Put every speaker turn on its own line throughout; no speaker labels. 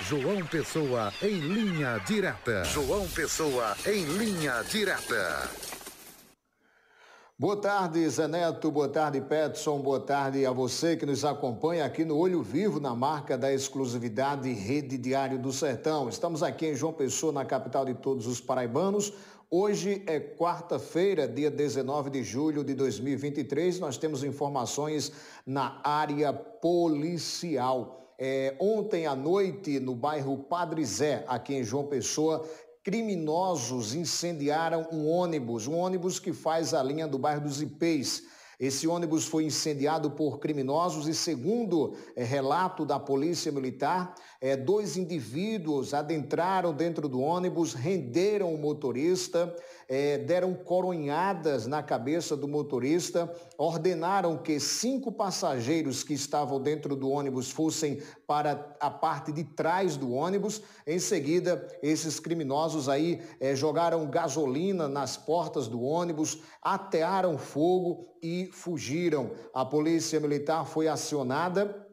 João Pessoa em linha direta. João Pessoa em linha direta.
Boa tarde, Zé Neto. Boa tarde, Petson. Boa tarde a você que nos acompanha aqui no Olho Vivo, na marca da exclusividade Rede Diário do Sertão. Estamos aqui em João Pessoa, na capital de todos os paraibanos. Hoje é quarta-feira, dia 19 de julho de 2023. Nós temos informações na área policial. É, ontem à noite, no bairro Padre Zé, aqui em João Pessoa, criminosos incendiaram um ônibus, um ônibus que faz a linha do bairro dos Ipês. Esse ônibus foi incendiado por criminosos e, segundo é, relato da Polícia Militar, é, dois indivíduos adentraram dentro do ônibus, renderam o motorista, é, deram coronhadas na cabeça do motorista, ordenaram que cinco passageiros que estavam dentro do ônibus fossem para a parte de trás do ônibus. Em seguida, esses criminosos aí jogaram gasolina nas portas do ônibus, atearam fogo e fugiram. A polícia militar foi acionada.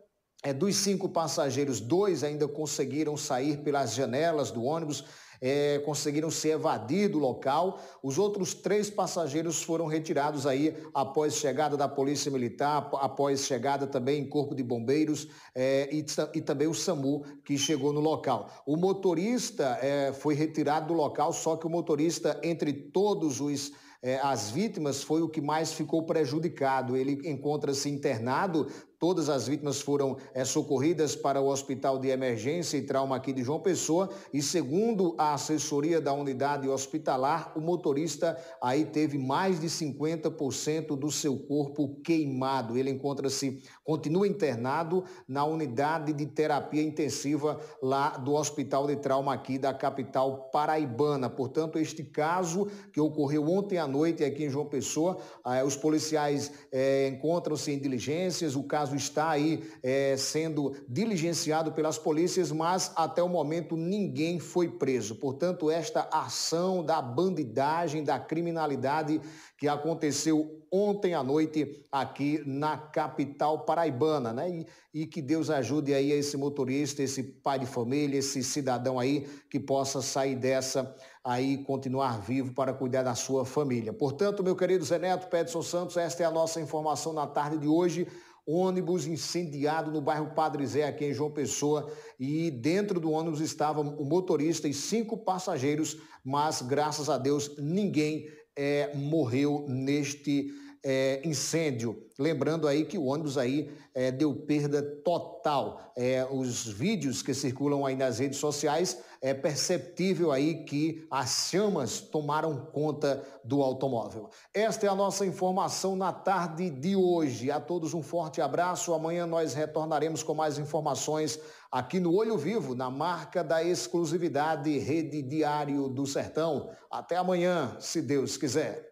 É, dos cinco passageiros, dois ainda conseguiram sair pelas janelas do ônibus, é, conseguiram se evadir do local. Os outros três passageiros foram retirados aí após chegada da Polícia Militar, após chegada também em Corpo de Bombeiros é, e, e, também o SAMU que chegou no local. O motorista é, foi retirado do local, só que o motorista, entre todos os é, as vítimas foi o que mais ficou prejudicado. Ele encontra-se internado Todas as vítimas foram é, socorridas para o Hospital de Emergência e Trauma aqui de João Pessoa e segundo a assessoria da unidade hospitalar, o motorista aí teve mais de 50% do seu corpo queimado. Ele encontra-se, continua internado na unidade de terapia intensiva lá do Hospital de Trauma aqui da capital paraibana. Portanto, este caso que ocorreu ontem à noite aqui em João Pessoa, eh, os policiais eh, encontram-se em diligências, o caso está aí é, sendo diligenciado pelas polícias, mas até o momento ninguém foi preso. Portanto, esta ação da bandidagem, da criminalidade que aconteceu ontem à noite aqui na capital paraibana, né? E, e, que Deus ajude aí esse motorista, esse pai de família, esse cidadão aí que possa sair dessa aí continuar vivo para cuidar da sua família. Portanto, meu querido Zé Neto, Pedson Santos, esta é a nossa informação na tarde de hoje ônibus incendiado no bairro Padre Zé, aqui em João Pessoa, e dentro do ônibus estavam o motorista e cinco passageiros, mas graças a Deus ninguém é, morreu neste é, incêndio. Lembrando aí que o ônibus aí é, deu perda total. É, os vídeos que circulam aí nas redes sociais é perceptível aí que as chamas tomaram conta do automóvel. Esta é a nossa informação na tarde de hoje. A todos um forte abraço. Amanhã nós retornaremos com mais informações aqui no Olho Vivo, na marca da exclusividade Rede Diário do Sertão. Até amanhã, se Deus quiser.